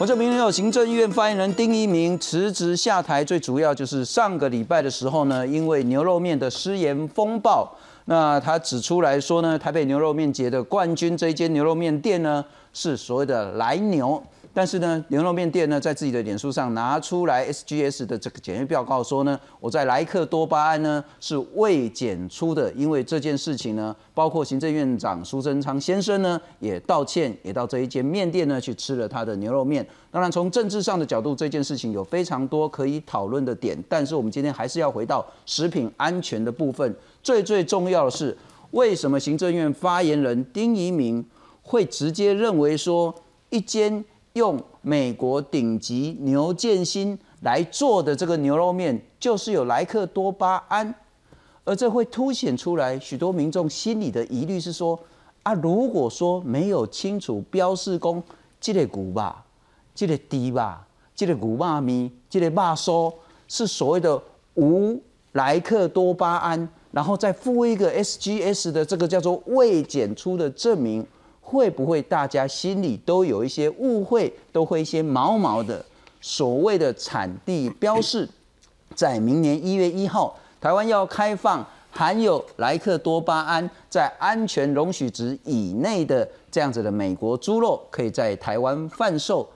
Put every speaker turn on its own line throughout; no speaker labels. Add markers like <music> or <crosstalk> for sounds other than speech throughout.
我这明天有行政院发言人丁一明辞职下台，最主要就是上个礼拜的时候呢，因为牛肉面的失言风暴，那他指出来说呢，台北牛肉面节的冠军这一间牛肉面店呢，是所谓的来牛。但是呢，牛肉面店呢，在自己的脸书上拿出来 SGS 的这个检验报告说呢，我在莱克多巴胺呢是未检出的。因为这件事情呢，包括行政院长苏贞昌先生呢也道歉，也到这一间面店呢去吃了他的牛肉面。当然，从政治上的角度，这件事情有非常多可以讨论的点。但是我们今天还是要回到食品安全的部分。最最重要的是，为什么行政院发言人丁仪明会直接认为说一间？用美国顶级牛腱心来做的这个牛肉面，就是有莱克多巴胺，而这会凸显出来许多民众心里的疑虑是说：啊，如果说没有清楚标示公这个骨吧，这个低吧，这个骨妈咪，这个爸说是所谓的无莱克多巴胺，然后再附一个 SGS 的这个叫做未检出的证明。会不会大家心里都有一些误会，都会一些毛毛的？所谓的产地标示，在明年一月一号，台湾要开放含有莱克多巴胺在安全容许值以内的这样子的美国猪肉，可以在台湾贩售。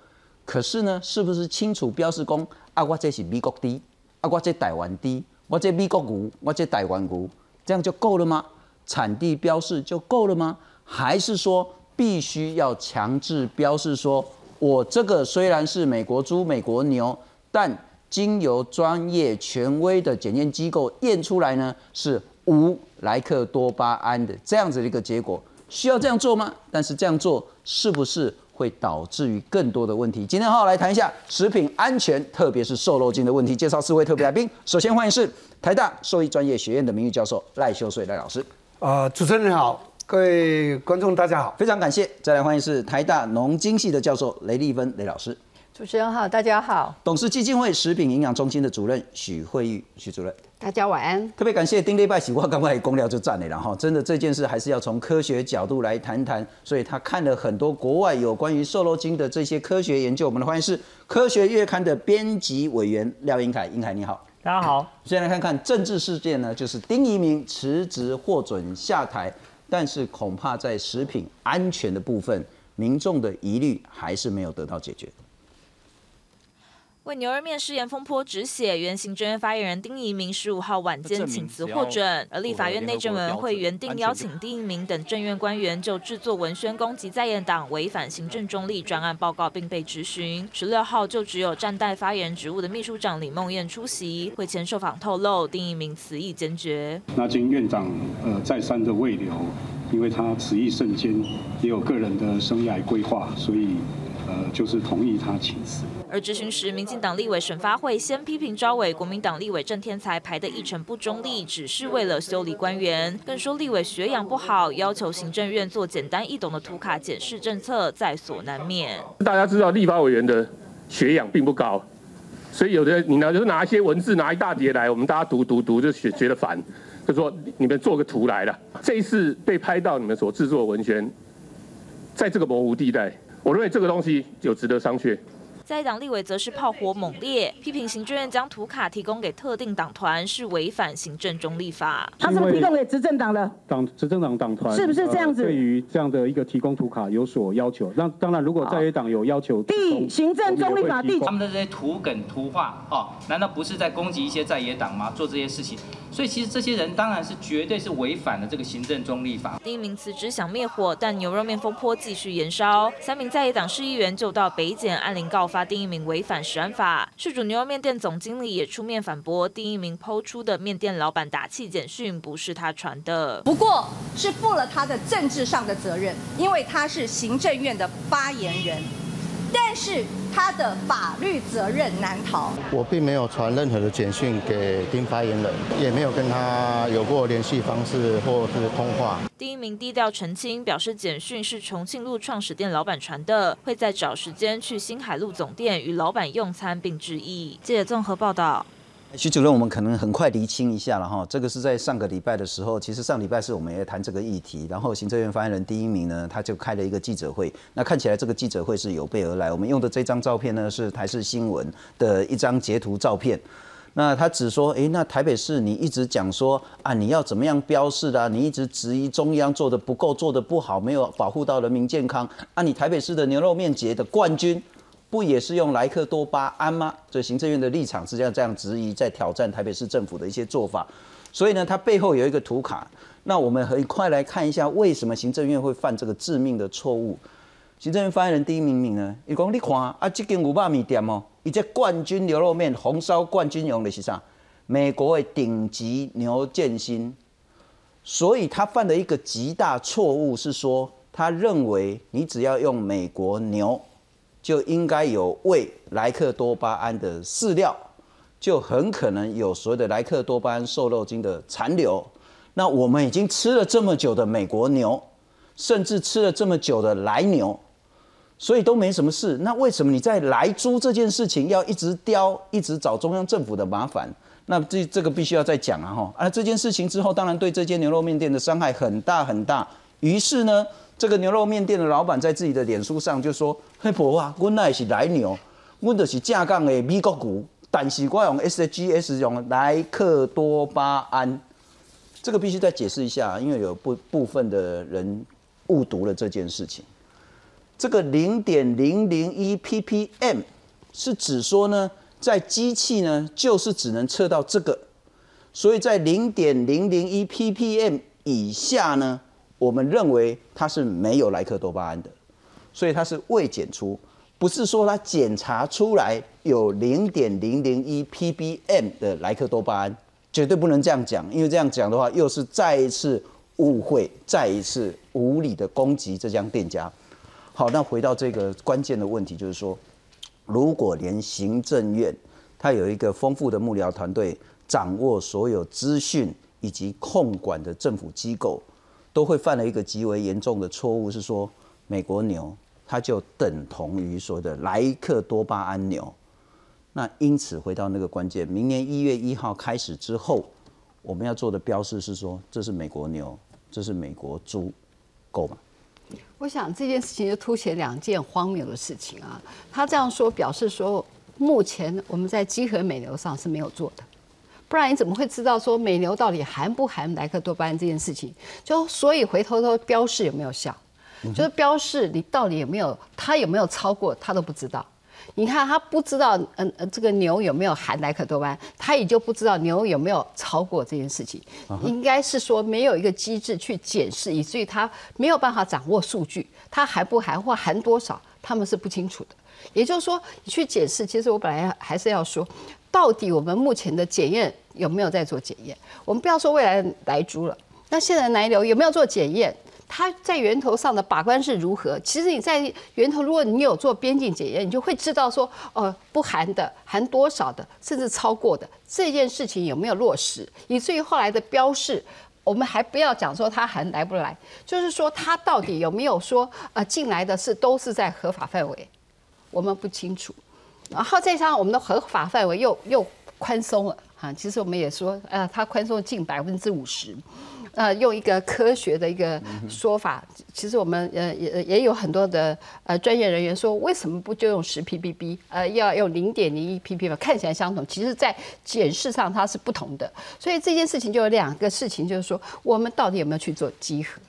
可是呢，是不是清楚标示公啊？我这是美国的，啊我这台湾的，我这美国牛，我这台湾牛，这样就够了吗？产地标示就够了吗？还是说？必须要强制标示说，我这个虽然是美国猪、美国牛，但经由专业权威的检验机构验出来呢，是无莱克多巴胺的这样子的一个结果，需要这样做吗？但是这样做是不是会导致于更多的问题？今天好好来谈一下食品安全，特别是瘦肉精的问题。介绍四位特别来宾，首先欢迎是台大兽医专业学院的名誉教授赖修水赖老师。
啊，主持人好。各位观众，大家好，
非常感谢。再来欢迎是台大农经系的教授雷丽芬雷老师。
主持人好，大家好。
董事基金会食品营养中心的主任许慧玉许主任，
大家晚安。
特别感谢丁立拜喜我刚刚公聊就赞了，然后真的这件事还是要从科学角度来谈谈，所以他看了很多国外有关于瘦肉精的这些科学研究。我们的欢迎是科学月刊的编辑委员廖英凯，英凯你好，
大家好。
先来看看政治事件呢，就是丁一鸣辞职获准下台。但是恐怕在食品安全的部分，民众的疑虑还是没有得到解决。
为牛肉面失言风波止血，原行政院发言人丁一明十五号晚间请辞获准，而立法院内政委员会原定邀请丁一明等政院官员就制作文宣攻击在野党违反行政中立专案报告，并被质询。十六号就只有暂代发言人职务的秘书长李梦燕出席会前受访透露，丁一明辞意坚决。
那经院长呃再三的未留，因为他辞意甚坚，也有个人的生涯规划，所以呃就是同意他请辞。
而执行时，民进党立委沈发会先批评招委国民党立委郑天才排的议程不中立，只是为了修理官员，更说立委学养不好，要求行政院做简单易懂的图卡检视政策，在所难免。
大家知道立法委员的学养并不高，所以有的你呢就拿一些文字拿一大叠来，我们大家读读读就觉觉得烦，就说你们做个图来了。这一次被拍到你们所制作的文宣，在这个模糊地带，我认为这个东西有值得商榷。
在党立委则是炮火猛烈，批评行政院将图卡提供给特定党团是违反行政中立法。
他是不是提供给执政党的？
党执政党党团
是不是这样子？
对于这样的一个提供图卡有所要求。那当然，如果在野党有要求，
第行政中立法第
他们的这些图梗图画哦，难道不是在攻击一些在野党吗？做这些事情，所以其实这些人当然是绝对是违反了这个行政中立法。
第一名辞职想灭火，但牛肉面风波继续延烧，三名在野党市议员就到北检按铃告。发第一名违反食安法，事主牛肉面店总经理也出面反驳，第一名抛出的面店老板打气简讯不是他传的，
不过是负了他的政治上的责任，因为他是行政院的发言人。但是他的法律责任难逃。
我并没有传任何的简讯给丁发言人，也没有跟他有过联系方式或是通话。
第一名低调澄清，表示简讯是重庆路创始店老板传的，会再找时间去新海路总店与老板用餐并致意。记者综合报道。
徐主任，我们可能很快厘清一下了哈。这个是在上个礼拜的时候，其实上礼拜是我们也谈这个议题，然后行政院发言人第一名呢，他就开了一个记者会。那看起来这个记者会是有备而来。我们用的这张照片呢，是台视新闻的一张截图照片。那他只说，诶，那台北市你一直讲说啊，你要怎么样标示的？你一直质疑中央做的不够，做的不好，没有保护到人民健康。啊，你台北市的牛肉面节的冠军。不也是用莱克多巴胺吗？这行政院的立场是这样这样质疑，在挑战台北市政府的一些做法。所以呢，它背后有一个图卡。那我们很快来看一下，为什么行政院会犯这个致命的错误？行政院发言人第一名名呢，伊讲你看啊，这间五百米店哦，伊这冠军牛肉面红烧冠军用的是啥？美国的顶级牛腱心。所以他犯了一个极大错误，是说他认为你只要用美国牛。就应该有喂莱克多巴胺的饲料，就很可能有所谓的莱克多巴胺瘦肉精的残留。那我们已经吃了这么久的美国牛，甚至吃了这么久的来牛，所以都没什么事。那为什么你在来猪这件事情要一直叼，一直找中央政府的麻烦？那这这个必须要再讲啊！哈，啊，这件事情之后，当然对这间牛肉面店的伤害很大很大。于是呢。这个牛肉面店的老板在自己的脸书上就说：“嘿婆啊，我那是来牛，我就是正港的美国股，但是我用 SGS 用莱克多巴胺，这个必须再解释一下，因为有部部分的人误读了这件事情。这个零点零零一 ppm 是指说呢，在机器呢就是只能测到这个，所以在零点零零一 ppm 以下呢。”我们认为它是没有莱克多巴胺的，所以它是未检出，不是说它检查出来有零点零零一 ppm 的莱克多巴胺，绝对不能这样讲，因为这样讲的话又是再一次误会，再一次无理的攻击这家店家。好，那回到这个关键的问题，就是说，如果连行政院它有一个丰富的幕僚团队，掌握所有资讯以及控管的政府机构。都会犯了一个极为严重的错误，是说美国牛它就等同于所谓的莱克多巴胺牛。那因此回到那个关键，明年一月一号开始之后，我们要做的标示是说这是美国牛，这是美国猪，够吗？
我想这件事情就凸显两件荒谬的事情啊。他这样说表示说，目前我们在集合美牛上是没有做的。不然你怎么会知道说美牛到底含不含莱克多巴胺这件事情？就所以回头都标示有没有效？就是标示你到底有没有，它有没有超过，他都不知道。你看他不知道，嗯呃，这个牛有没有含莱克多巴胺，他也就不知道牛有没有超过这件事情。应该是说没有一个机制去检视，以至于他没有办法掌握数据，它含不含或含多少，他们是不清楚的。也就是说，你去解释，其实我本来还是要说。到底我们目前的检验有没有在做检验？我们不要说未来的来猪了，那现在来牛有没有做检验？它在源头上的把关是如何？其实你在源头，如果你有做边境检验，你就会知道说，哦，不含的、含多少的，甚至超过的这件事情有没有落实？以至于后来的标示，我们还不要讲说它含来不来，就是说它到底有没有说，呃，进来的是都是在合法范围，我们不清楚。然后再加上我们的合法范围又又宽松了哈，其实我们也说，呃，它宽松近百分之五十，呃，用一个科学的一个说法，其实我们呃也也有很多的呃专业人员说，为什么不就用十 ppb，呃，要用零点零一 ppb，看起来相同，其实在检视上它是不同的，所以这件事情就有两个事情，就是说我们到底有没有去做集合？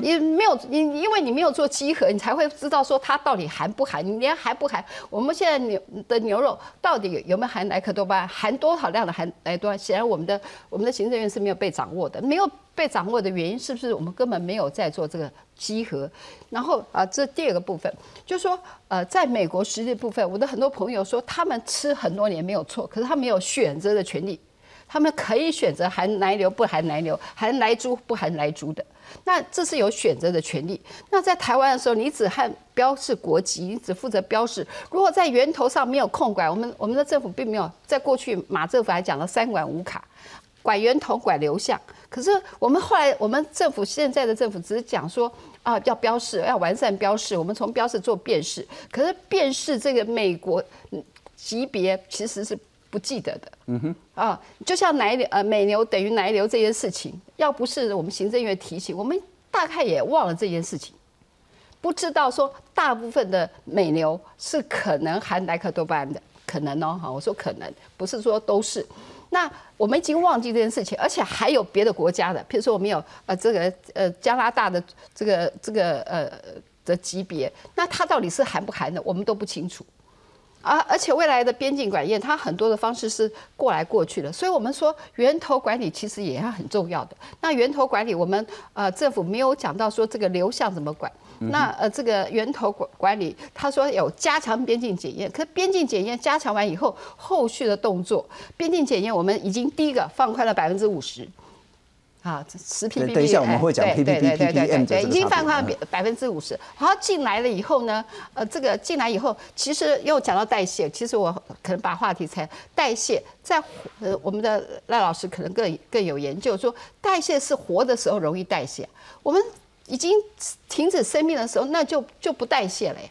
你没有你，因为你没有做集合，你才会知道说它到底含不含。你连含不含，我们现在牛的牛肉到底有没有含莱克多巴胺，含多少量的含莱多？显然我们的我们的行政院是没有被掌握的，没有被掌握的原因是不是我们根本没有在做这个集合？然后啊，这第二个部分就说，呃，在美国实际部分，我的很多朋友说他们吃很多年没有错，可是他没有选择的权利，他们可以选择含奶牛不含奶牛，含来猪不含来猪的。那这是有选择的权利。那在台湾的时候，你只和标示国籍，你只负责标示。如果在源头上没有控管，我们我们的政府并没有在过去马政府还讲了三管五卡，管源头管流向。可是我们后来我们政府现在的政府只是讲说啊要标示，要完善标示，我们从标示做辨识。可是辨识这个美国级别其实是不记得的。嗯哼，啊，就像奶牛呃美牛等于奶牛这件事情，要不是我们行政院提醒，我们大概也忘了这件事情，不知道说大部分的美牛是可能含莱克多巴胺的，可能哦，哈，我说可能，不是说都是。那我们已经忘记这件事情，而且还有别的国家的，譬如说我们有呃这个呃加拿大的这个这个呃的级别，那它到底是含不含的，我们都不清楚。啊，而且未来的边境管验，它很多的方式是过来过去的，所以我们说源头管理其实也要很重要的。那源头管理，我们呃政府没有讲到说这个流向怎么管。那呃这个源头管管理，他说有加强边境检验，可边境检验加强完以后，后续的动作，边境检验我们已经第一个放宽了百分之五十。啊，十 ppm，
等一下我们会讲 ppm ppm
对，已经放宽百百分之五十。然后，进来了以后呢，呃，这个进来以后，其实又讲到代谢，其实我可能把话题才代谢，在呃我们的赖老师可能更更有研究，说代谢是活的时候容易代谢，我们已经停止生命的时候，那就就不代谢了呀。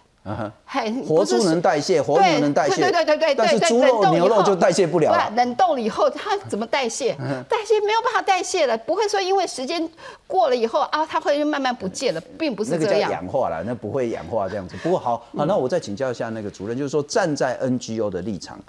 活猪能代谢，活牛能代谢，
对对对对对。
但是猪肉、牛肉就代谢不了。
冷冻了以后，它怎么代谢？代谢没有办法代谢了，不会说因为时间过了以后啊，它会慢慢不见了，并不是这样。
那个叫氧化了，那不会氧化这样子。不过好，好，那我再请教一下那个主任，就是说站在 NGO 的立场。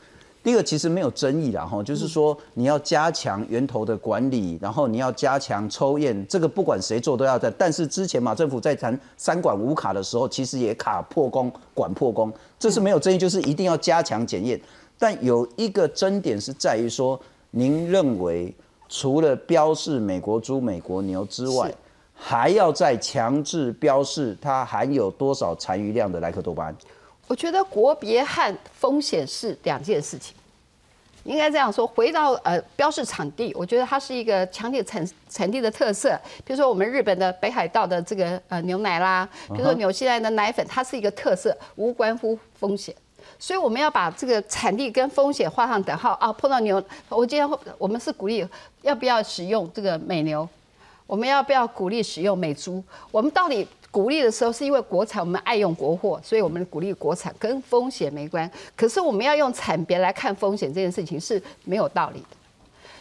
第一个其实没有争议啦，哈，就是说你要加强源头的管理，然后你要加强抽验，这个不管谁做都要在。但是之前马政府在谈三管五卡的时候，其实也卡破工，管破工，这是没有争议，就是一定要加强检验。但有一个争点是在于说，您认为除了标示美国猪、美国牛之外，还要再强制标示它含有多少残余量的莱克多巴胺？
我觉得国别和风险是两件事情，应该这样说。回到呃标示产地，我觉得它是一个强烈产产地的特色。比如说我们日本的北海道的这个呃牛奶啦，比如说纽西兰的奶粉，它是一个特色，无关乎风险。所以我们要把这个产地跟风险画上等号啊。碰到牛，我今天我们是鼓励要不要使用这个美牛，我们要不要鼓励使用美猪？我们到底？鼓励的时候是因为国产，我们爱用国货，所以我们鼓励国产，跟风险没关。可是我们要用产别来看风险这件事情是没有道理的。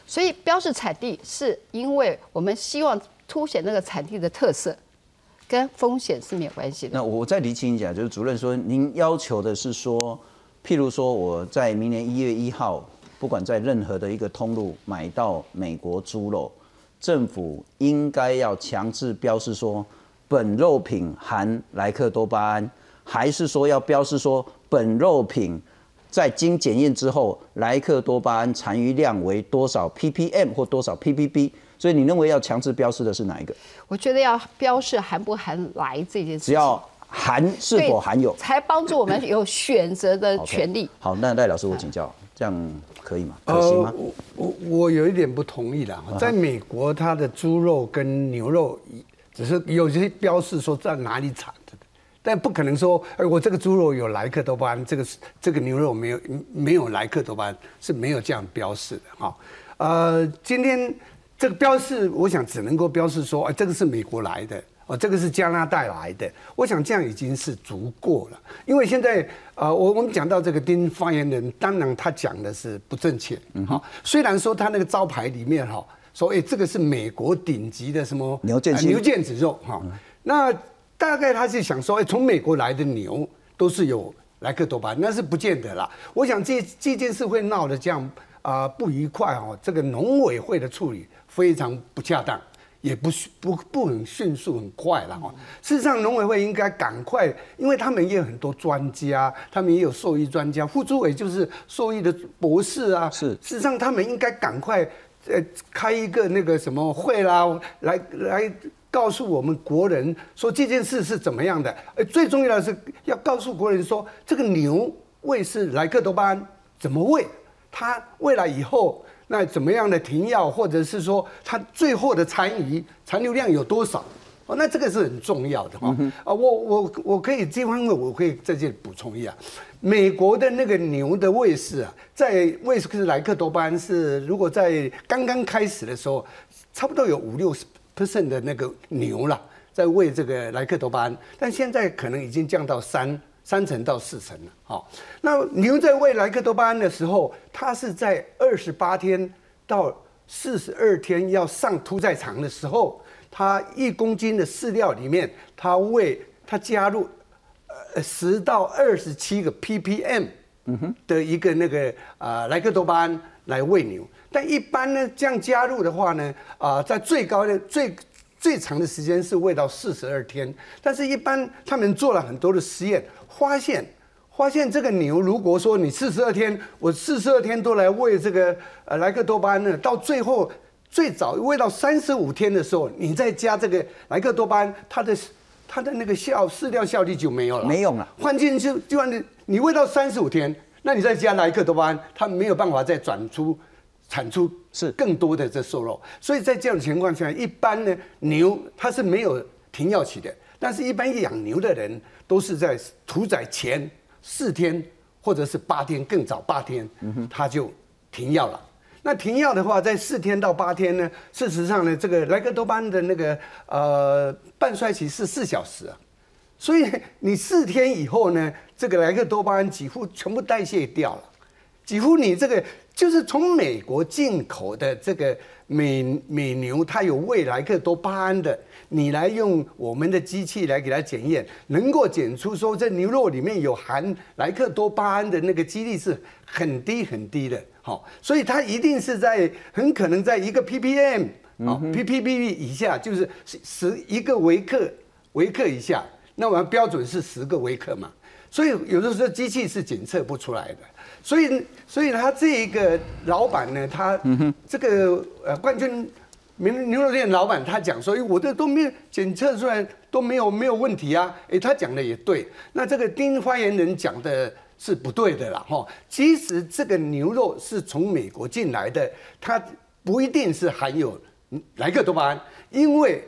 所以标示产地是因为我们希望凸显那个产地的特色，跟风险是没有关系的。
那我再厘清一下，就是主任说，您要求的是说，譬如说我在明年一月一号，不管在任何的一个通路买到美国猪肉，政府应该要强制标示说。本肉品含莱克多巴胺，还是说要标示说本肉品在经检验之后，莱克多巴胺残余量为多少 ppm 或多少 ppb？所以你认为要强制标示的是哪一个？
我觉得要标示含不含来这件事，
只要含是否含有，
才帮助我们有选择的 <laughs> 权利。
好，那赖老师我请教，这样可以吗？可行吗？
我我我有一点不同意了，在美国，它的猪肉跟牛肉。只是有些标示说在哪里产的，但不可能说，哎，我这个猪肉有莱克多巴胺，这个这个牛肉没有没有莱克多巴胺，是没有这样标示的哈。呃，今天这个标示，我想只能够标示说，哎，这个是美国来的，哦，这个是加拿大来的，我想这样已经是足够了。因为现在，呃，我我们讲到这个丁发言人，当然他讲的是不正确，哈，虽然说他那个招牌里面哈。说哎，这个是美国顶级的什么
牛腱
牛腱子肉哈？那大概他是想说，哎，从美国来的牛都是有莱克多巴，那是不见得啦。我想这这件事会闹得这样啊不愉快哦。这个农委会的处理非常不恰当，也不不不很迅速很快了哈。事实上，农委会应该赶快，因为他们也有很多专家，他们也有兽医专家，副主委就是兽医的博士啊。
是，
事实上他们应该赶快。呃，开一个那个什么会啦，来来告诉我们国人说这件事是怎么样的。呃，最重要的是要告诉国人说，这个牛喂是莱克多巴胺，怎么喂？它喂了以后，那怎么样的停药，或者是说它最后的残余残留量有多少？哦，那这个是很重要的哈。啊，我我我可以这方面我可以在这里补充一下。美国的那个牛的喂食啊，在喂食莱克多巴胺是，如果在刚刚开始的时候，差不多有五六十 percent 的那个牛了，在喂这个莱克多巴胺，但现在可能已经降到三三成到四成了。好，那牛在喂莱克多巴胺的时候，它是在二十八天到四十二天要上屠宰场的时候，它一公斤的饲料里面，它喂它加入呃十到二十七个 ppm 的一个那个啊莱克多巴胺来喂牛。但一般呢，这样加入的话呢，啊，在最高的最最长的时间是喂到四十二天。但是，一般他们做了很多的实验，发现发现这个牛，如果说你四十二天，我四十二天都来喂这个呃莱克多巴胺呢，到最后最早喂到三十五天的时候，你再加这个莱克多巴胺，它的它的那个效饲料效率就没有了，
没用了。
换进去，就按你你喂到三十五天，那你再加莱克多巴胺，它没有办法再转出。产出是更多的这瘦肉，所以在这样的情况下，一般呢牛它是没有停药期的，但是一般养牛的人都是在屠宰前四天或者是八天，更早八天，他就停药了。那停药的话，在四天到八天呢，事实上呢，这个莱克多巴胺的那个呃半衰期是四小时啊，所以你四天以后呢，这个莱克多巴胺几乎全部代谢掉了，几乎你这个。就是从美国进口的这个美美牛，它有喂莱克多巴胺的，你来用我们的机器来给它检验，能够检出说这牛肉里面有含莱克多巴胺的那个几率是很低很低的，好，所以它一定是在很可能在一个 ppm 啊 ppb 以下，就是十一个微克微克以下，那我们标准是十个微克嘛，所以有的时候机器是检测不出来的。所以，所以他这一个老板呢，他这个呃冠军牛牛肉店老板，他讲说，哎，我这都没有检测出来都没有没有问题啊，哎，他讲的也对。那这个丁发言人讲的是不对的啦，哈。其实这个牛肉是从美国进来的，它不一定是含有莱克多巴胺，因为。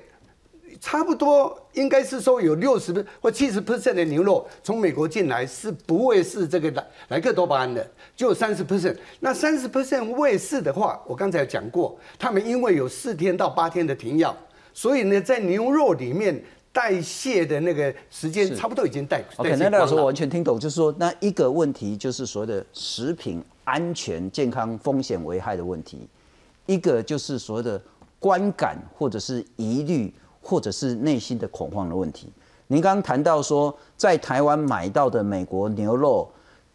差不多应该是说有六十或七十 percent 的牛肉从美国进来是不会是这个莱莱克多巴胺的，就三十 percent。那三十 percent 未是的话，我刚才讲过，他们因为有四天到八天的停药，所以呢，在牛肉里面代谢的那个时间差不多已经代。
OK，那老师我完全听懂，就是说那一个问题就是所谓的食品安全、健康风险危害的问题，一个就是所谓的观感或者是疑虑。或者是内心的恐慌的问题。您刚刚谈到说，在台湾买到的美国牛肉，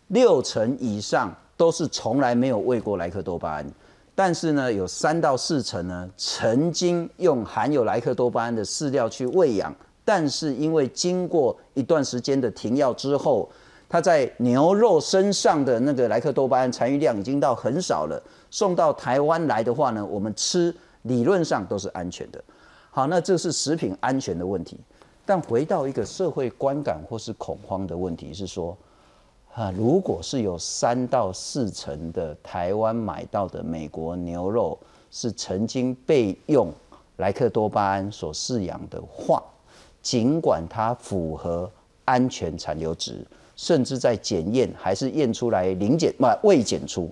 六成以上都是从来没有喂过莱克多巴胺，但是呢，有三到四成呢曾经用含有莱克多巴胺的饲料去喂养，但是因为经过一段时间的停药之后，它在牛肉身上的那个莱克多巴胺残余量已经到很少了，送到台湾来的话呢，我们吃理论上都是安全的。好，那这是食品安全的问题，但回到一个社会观感或是恐慌的问题，是说，啊，如果是有三到四成的台湾买到的美国牛肉是曾经被用莱克多巴胺所饲养的话，尽管它符合安全残留值，甚至在检验还是验出来零检不未检出，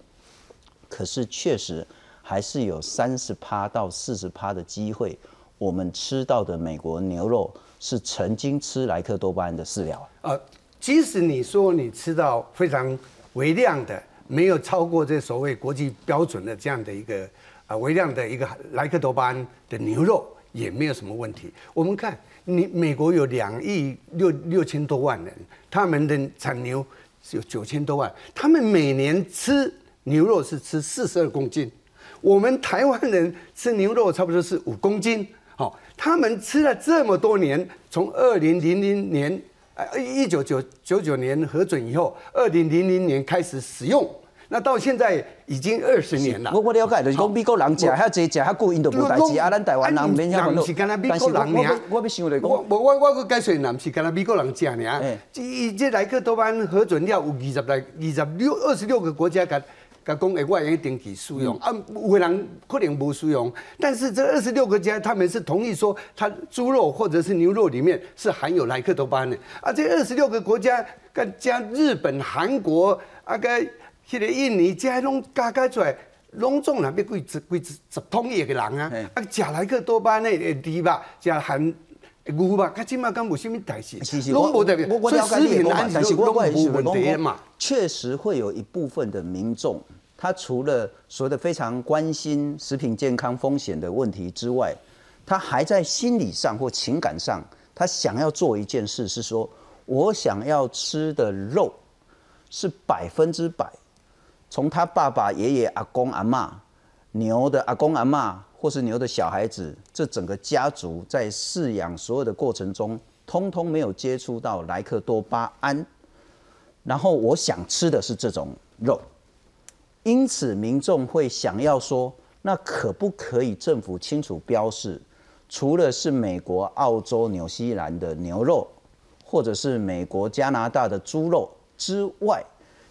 可是确实还是有三十趴到四十趴的机会。我们吃到的美国牛肉是曾经吃莱克多巴胺的饲料
啊。即使你说你吃到非常微量的，没有超过这所谓国际标准的这样的一个啊微量的一个莱克多巴胺的牛肉，也没有什么问题。我们看，你美国有两亿六六千多万人，他们的产牛有九千多万，他们每年吃牛肉是吃四十二公斤，我们台湾人吃牛肉差不多是五公斤。好，他们吃了这么多年，从二零零零年，呃，一九九九九年核准以后，二零零零年开始使用，那到现在已经二十年了。
我我了解，就是讲美国人吃，还要这吃，还顾印度不代志，啊，咱台湾人免遐烦恼。但是，我我我想来讲，
我我我我解释，那不是干那美国人吃呢？这这莱克多巴胺核准了有二十来、二十六、二十六个国家干。甲讲诶，我用定期使用啊，有人可能无使用，但是这二十六个家他们是同意说，它猪肉或者是牛肉里面是含有莱克多巴胺的。啊，这二十六个国家，加日本、韩国啊，个迄个印尼，加拢加加出来，拢总人要几十几十十通亿个人啊，啊，食来克多巴胺的会低吧？加含牛肉它起码敢无什么代志，
其实
拢无代表，所以食品安全
是
无问题。
确实会有一部分的民众，他除了所谓的非常关心食品健康风险的问题之外，他还在心理上或情感上，他想要做一件事，是说我想要吃的肉是百分之百从他爸爸、爷爷、阿公、阿嬷、牛的阿公阿嬷，或是牛的小孩子，这整个家族在饲养所有的过程中，通通没有接触到莱克多巴胺。然后我想吃的是这种肉，因此民众会想要说，那可不可以政府清楚标示，除了是美国、澳洲、纽西兰的牛肉，或者是美国、加拿大的猪肉之外，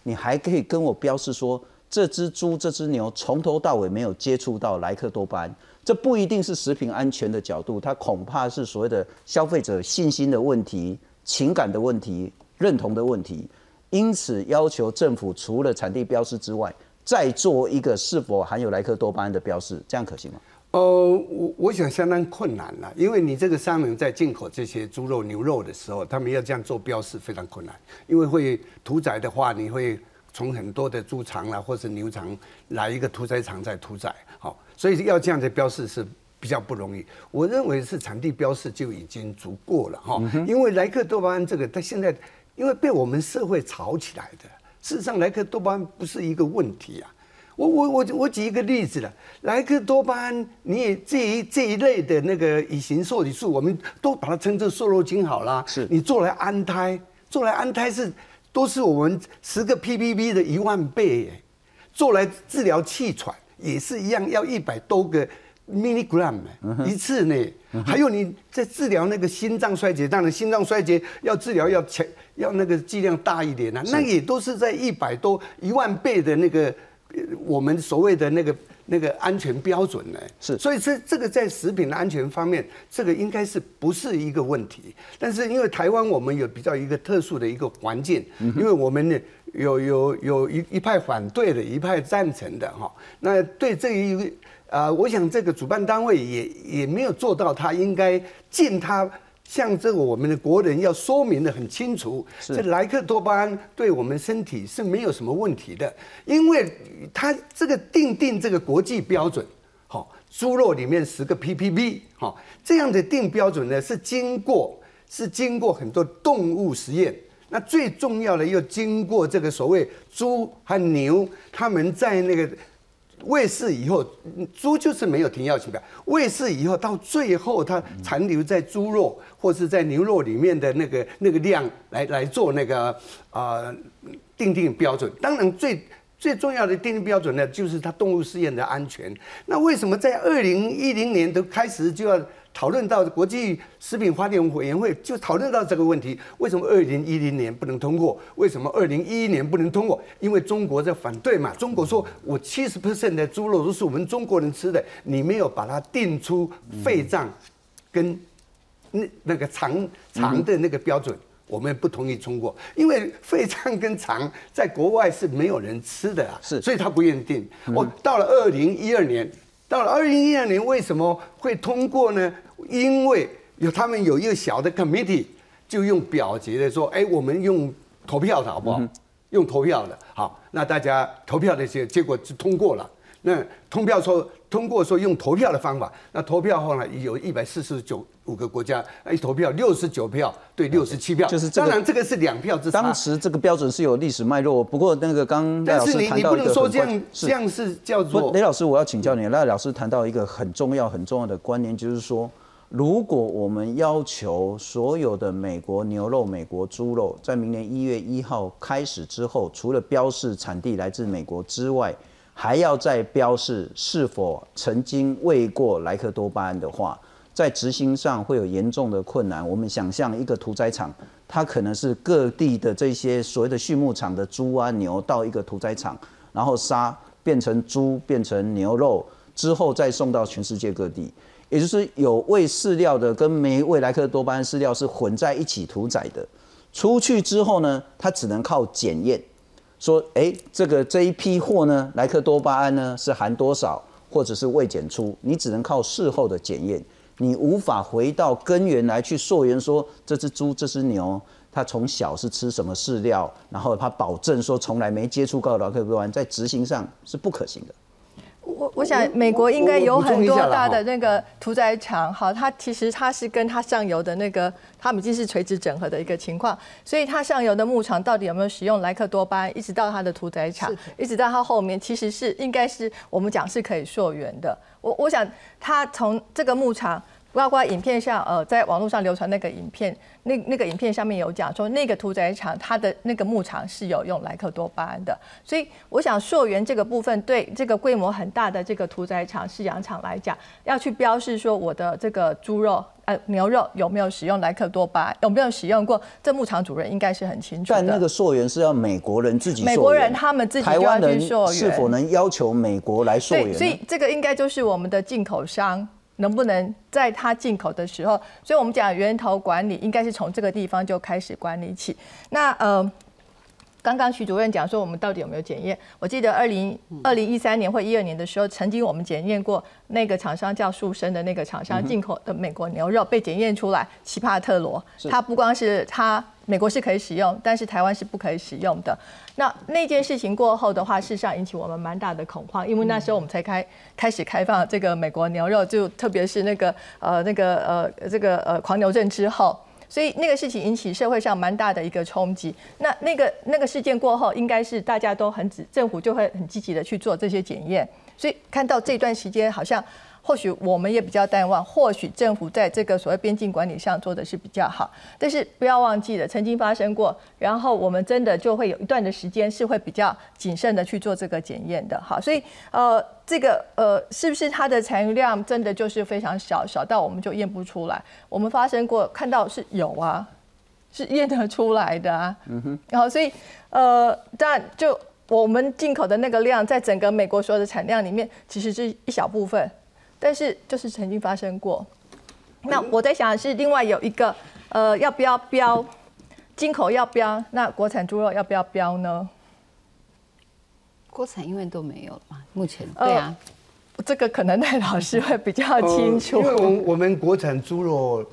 你还可以跟我标示说，这只猪、这只牛从头到尾没有接触到莱克多巴胺。这不一定是食品安全的角度，它恐怕是所谓的消费者信心的问题、情感的问题、认同的问题。因此，要求政府除了产地标示之外，再做一个是否含有莱克多巴胺的标示，这样可行吗？
呃，我我想相当困难了，因为你这个商人在进口这些猪肉、牛肉的时候，他们要这样做标示非常困难，因为会屠宰的话，你会从很多的猪场啦或是牛场来一个屠宰场再屠宰，好，所以要这样的标示是比较不容易。我认为是产地标示就已经足够了哈，因为莱克多巴胺这个，它现在因为被我们社会炒起来的，事实上莱克多巴胺不是一个问题啊。我我我我举一个例子了，莱克多巴胺，你也这一这一类的那个乙型受体素，我们都把它称作瘦肉精好了。
是
你做来安胎，做来安胎是都是我们十个 ppb 的一万倍耶，做来治疗气喘也是一样，要一百多个 milligram 一次呢。还有你在治疗那个心脏衰竭，当然心脏衰竭要治疗要强要那个剂量大一点啊，那也都是在一百多一万倍的那个。我们所谓的那个那个安全标准呢，
是，
所以这这个在食品的安全方面，这个应该是不是一个问题？但是因为台湾我们有比较一个特殊的一个环境，因为我们呢有有有一一派反对的，一派赞成的哈。那对这一个啊，我想这个主办单位也也没有做到他应该尽他。像这个，我们的国人要说明的很清楚，这莱克多巴胺对我们身体是没有什么问题的，因为它这个定定这个国际标准，好，猪肉里面十个 ppb，好，这样的定标准呢是经过是经过很多动物实验，那最重要的又经过这个所谓猪和牛他们在那个。喂饲以后，猪就是没有停药期表。喂饲以后，到最后它残留在猪肉或是在牛肉里面的那个那个量，来来做那个啊定定标准。当然，最最重要的定定标准呢，就是它动物试验的安全。那为什么在二零一零年都开始就要？讨论到国际食品法典委员会就讨论到这个问题：为什么二零一零年不能通过？为什么二零一一年不能通过？因为中国在反对嘛。中国说我七十 percent 的猪肉都是我们中国人吃的，你没有把它定出肺脏跟那那个肠肠的那个标准，我们不同意通过。因为肺脏跟肠在国外是没有人吃的啊，
是，
所以他不愿意定。我到了二零一二年。到了二零一二年，为什么会通过呢？因为有他们有一个小的 committee，就用表决的说，哎，我们用投票的好不好？用投票的，好，那大家投票的结结果就通过了。那通票说通过说用投票的方法，那投票后呢，有一百四十九五个国家一投票六十九票对六十七票，
就是
当然这个是两票之差。
当时这个标准是有历史脉络，不过那个刚赖老师谈
到一个，但是你你不能说这样这样是叫做。
雷老师，我要请教你，赖老师谈到一个很重要很重要的观念，就是说，如果我们要求所有的美国牛肉、美国猪肉，在明年一月一号开始之后，除了标示产地来自美国之外，还要再标示是否曾经喂过莱克多巴胺的话，在执行上会有严重的困难。我们想象一个屠宰场，它可能是各地的这些所谓的畜牧场的猪啊牛到一个屠宰场，然后杀变成猪变成牛肉之后再送到全世界各地，也就是有喂饲料的跟没喂莱克多巴胺饲料是混在一起屠宰的。出去之后呢，它只能靠检验。说，哎，这个这一批货呢，莱克多巴胺呢是含多少，或者是未检出，你只能靠事后的检验。你无法回到根源来去溯源，说这只猪、这只牛，它从小是吃什么饲料，然后它保证说从来没接触过莱克多巴胺，在执行上是不可行的。
我我想美国应该有很多大的那个屠宰场，好，它其实它是跟它上游的那个，它们已经是垂直整合的一个情况，所以它上游的牧场到底有没有使用莱克多巴胺，一直到它的屠宰场，一直到它后面，其实是应该是我们讲是可以溯源的。我我想它从这个牧场。包括影片上，呃，在网络上流传那个影片，那那个影片上面有讲说，那个屠宰场它的那个牧场是有用莱克多巴胺的，所以我想溯源这个部分对这个规模很大的这个屠宰场饲养场来讲，要去标示说我的这个猪肉、呃牛肉有没有使用莱克多巴胺，有没有使用过，这牧场主人应该是很清楚。
但那个溯源是要美国人自己，
美国人他们自己
台湾人是否能要求美国来溯源？
所以这个应该就是我们的进口商。能不能在它进口的时候，所以我们讲源头管理，应该是从这个地方就开始管理起。那呃，刚刚徐主任讲说，我们到底有没有检验？我记得二零二零一三年或一二年的时候，曾经我们检验过那个厂商叫树生的那个厂商进口的美国牛肉被检验出来，奇帕特罗，它不光是它。美国是可以使用，但是台湾是不可以使用的。那那件事情过后的话，事实上引起我们蛮大的恐慌，因为那时候我们才开开始开放这个美国牛肉，就特别是那个呃那个呃这个呃狂牛症之后，所以那个事情引起社会上蛮大的一个冲击。那那个那个事件过后，应该是大家都很政府就会很积极的去做这些检验，所以看到这段时间好像。或许我们也比较淡忘，或许政府在这个所谓边境管理上做的是比较好，但是不要忘记了，曾经发生过，然后我们真的就会有一段的时间是会比较谨慎的去做这个检验的，好，所以呃，这个呃，是不是它的残余量真的就是非常小，小到我们就验不出来？我们发生过看到是有啊，是验得出来的啊，嗯哼，然后所以呃，但就我们进口的那个量，在整个美国所有的产量里面，其实是一小部分。但是就是曾经发生过，那我在想是另外有一个，呃，要不要标进口要标，那国产猪肉要不要标呢？
国产因为都没有了嘛，目前对啊，
这个可能赖老师会比较清楚，
因为我我们国产猪肉。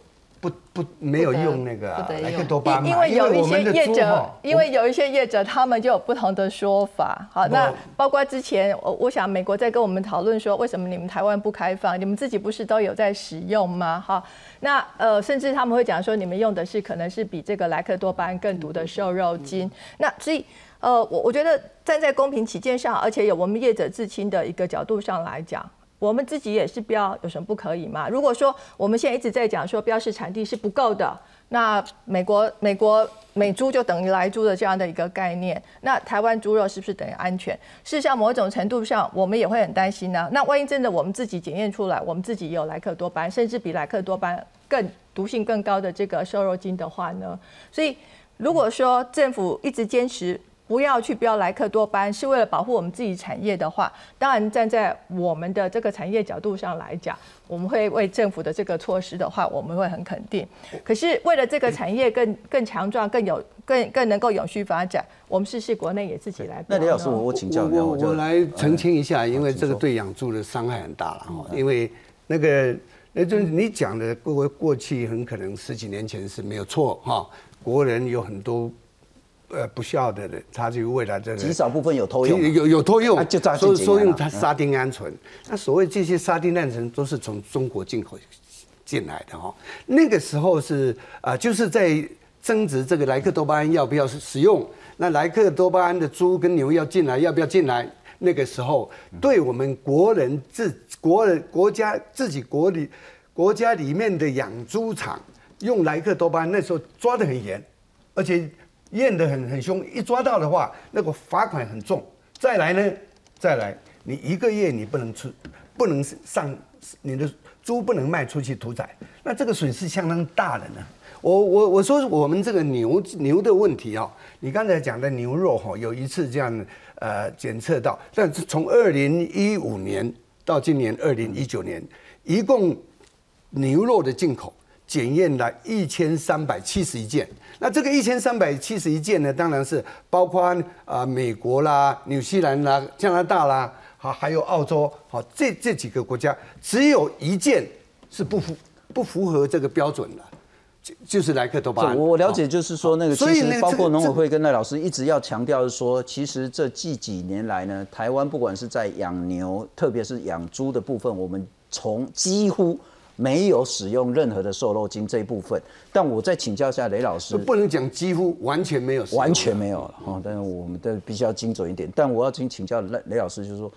不不没有用那个莱克多巴胺，
因为有一些业者，因为有一些业者他们就有不同的说法。好，那包括之前我我想美国在跟我们讨论说，为什么你们台湾不开放？你们自己不是都有在使用吗？哈，那呃，甚至他们会讲说，你们用的是可能是比这个莱克多巴胺更毒的瘦肉精。那所以呃，我我觉得站在公平起见上，而且有我们业者自清的一个角度上来讲。我们自己也是标，有什么不可以吗？如果说我们现在一直在讲说标示产地是不够的，那美国美国美猪就等于来猪的这样的一个概念，那台湾猪肉是不是等于安全？事实上，某种程度上我们也会很担心呢。那万一真的我们自己检验出来，我们自己有莱克多巴，甚至比莱克多巴更毒性更高的这个瘦肉精的话呢？所以如果说政府一直坚持。不要去标莱克多巴胺，是为了保护我们自己产业的话，当然站在我们的这个产业角度上来讲，我们会为政府的这个措施的话，我们会很肯定。可是为了这个产业更更强壮、更有更更能够永续发展，我们试试国内也自己来。
那李老师，我我请教
我我来澄清一下，因为这个对养猪的伤害很大了哈。因为那个那就是你讲的过过去很可能十几年前是没有错哈，国人有很多。呃，不孝的人，他就为了这个
极少部分有偷用，
有有偷用，所以说用它沙丁胺醇。那所谓这些沙丁胺醇都是从中国进口进来的哈。那个时候是啊，就是在争执这个莱克多巴胺要不要使用。那莱克多巴胺的猪跟牛要进来，要不要进来？那个时候，对我们国人自国人国家自己国里国家里面的养猪场用莱克多巴胺，那时候抓得很严，而且。验得很很凶，一抓到的话，那个罚款很重。再来呢，再来，你一个月你不能出，不能上你的猪不能卖出去屠宰，那这个损失相当大的呢。我我我说我们这个牛牛的问题啊，你刚才讲的牛肉哈，有一次这样呃检测到，但是从二零一五年到今年二零一九年，一共牛肉的进口。检验了一千三百七十一件，那这个一千三百七十一件呢，当然是包括啊美国啦、纽西兰啦、加拿大啦，好还有澳洲，好这这几个国家，只有一件是不符不符合这个标准的，就就是莱克多巴，胺。
我了解，
哦
就是说那个，
所以呢
其实包括
这
农委会跟赖老师一直要强调是说，其实这近几年来呢，台湾不管是在养牛，特别是养猪的部分，我们从几乎没有使用任何的瘦肉精这一部分。但我再请教一下雷老师，
不能讲几乎完全没有，
完全没有了哈，但是我们的必须要精准一点。但我要请请教雷雷老师，就是说，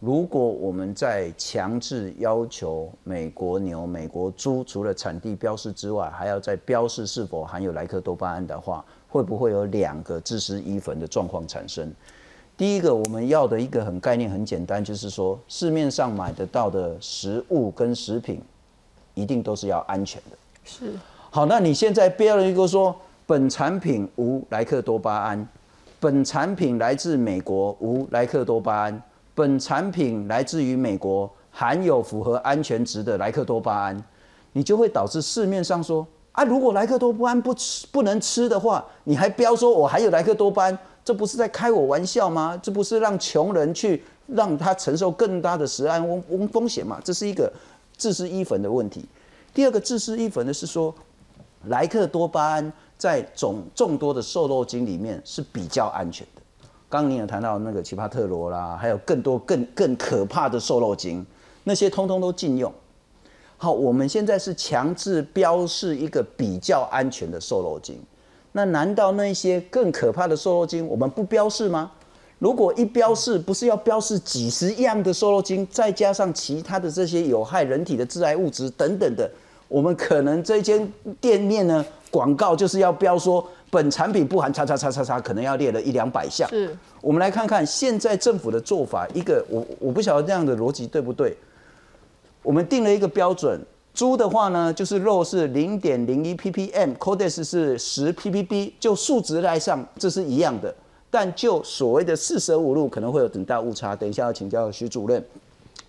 如果我们在强制要求美国牛、美国猪除了产地标示之外，还要在标示是否含有莱克多巴胺的话，会不会有两个自食衣粉的状况产生？第一个，我们要的一个很概念很简单，就是说市面上买得到的食物跟食品，一定都是要安全的。
是
好，那你现在标了一个说，本产品无莱克多巴胺，本产品来自美国无莱克多巴胺，本产品来自于美国含有符合安全值的莱克多巴胺，你就会导致市面上说啊，如果莱克多巴胺不吃不能吃的话，你还标说我还有莱克多巴胺，这不是在开我玩笑吗？这不是让穷人去让他承受更大的食安风风风险吗？这是一个致湿衣粉的问题。第二个致湿衣粉的是说，莱克多巴胺在总众多的瘦肉精里面是比较安全的。刚刚你有谈到那个奇帕特罗啦，还有更多更更可怕的瘦肉精，那些通通都禁用。好，我们现在是强制标示一个比较安全的瘦肉精，那难道那些更可怕的瘦肉精我们不标示吗？如果一标示，不是要标示几十样的瘦肉精，再加上其他的这些有害人体的致癌物质等等的，我们可能这间店面呢广告就是要标说本产品不含叉叉叉叉叉，可能要列了一两百项。
是，
我们来看看现在政府的做法，一个我我不晓得这样的逻辑对不对。我们定了一个标准，猪的话呢，就是肉是零点零一 ppm，codex 是十 ppb，就数值来上这是一样的，但就所谓的四舍五入可能会有很大误差。等一下要请教徐主任，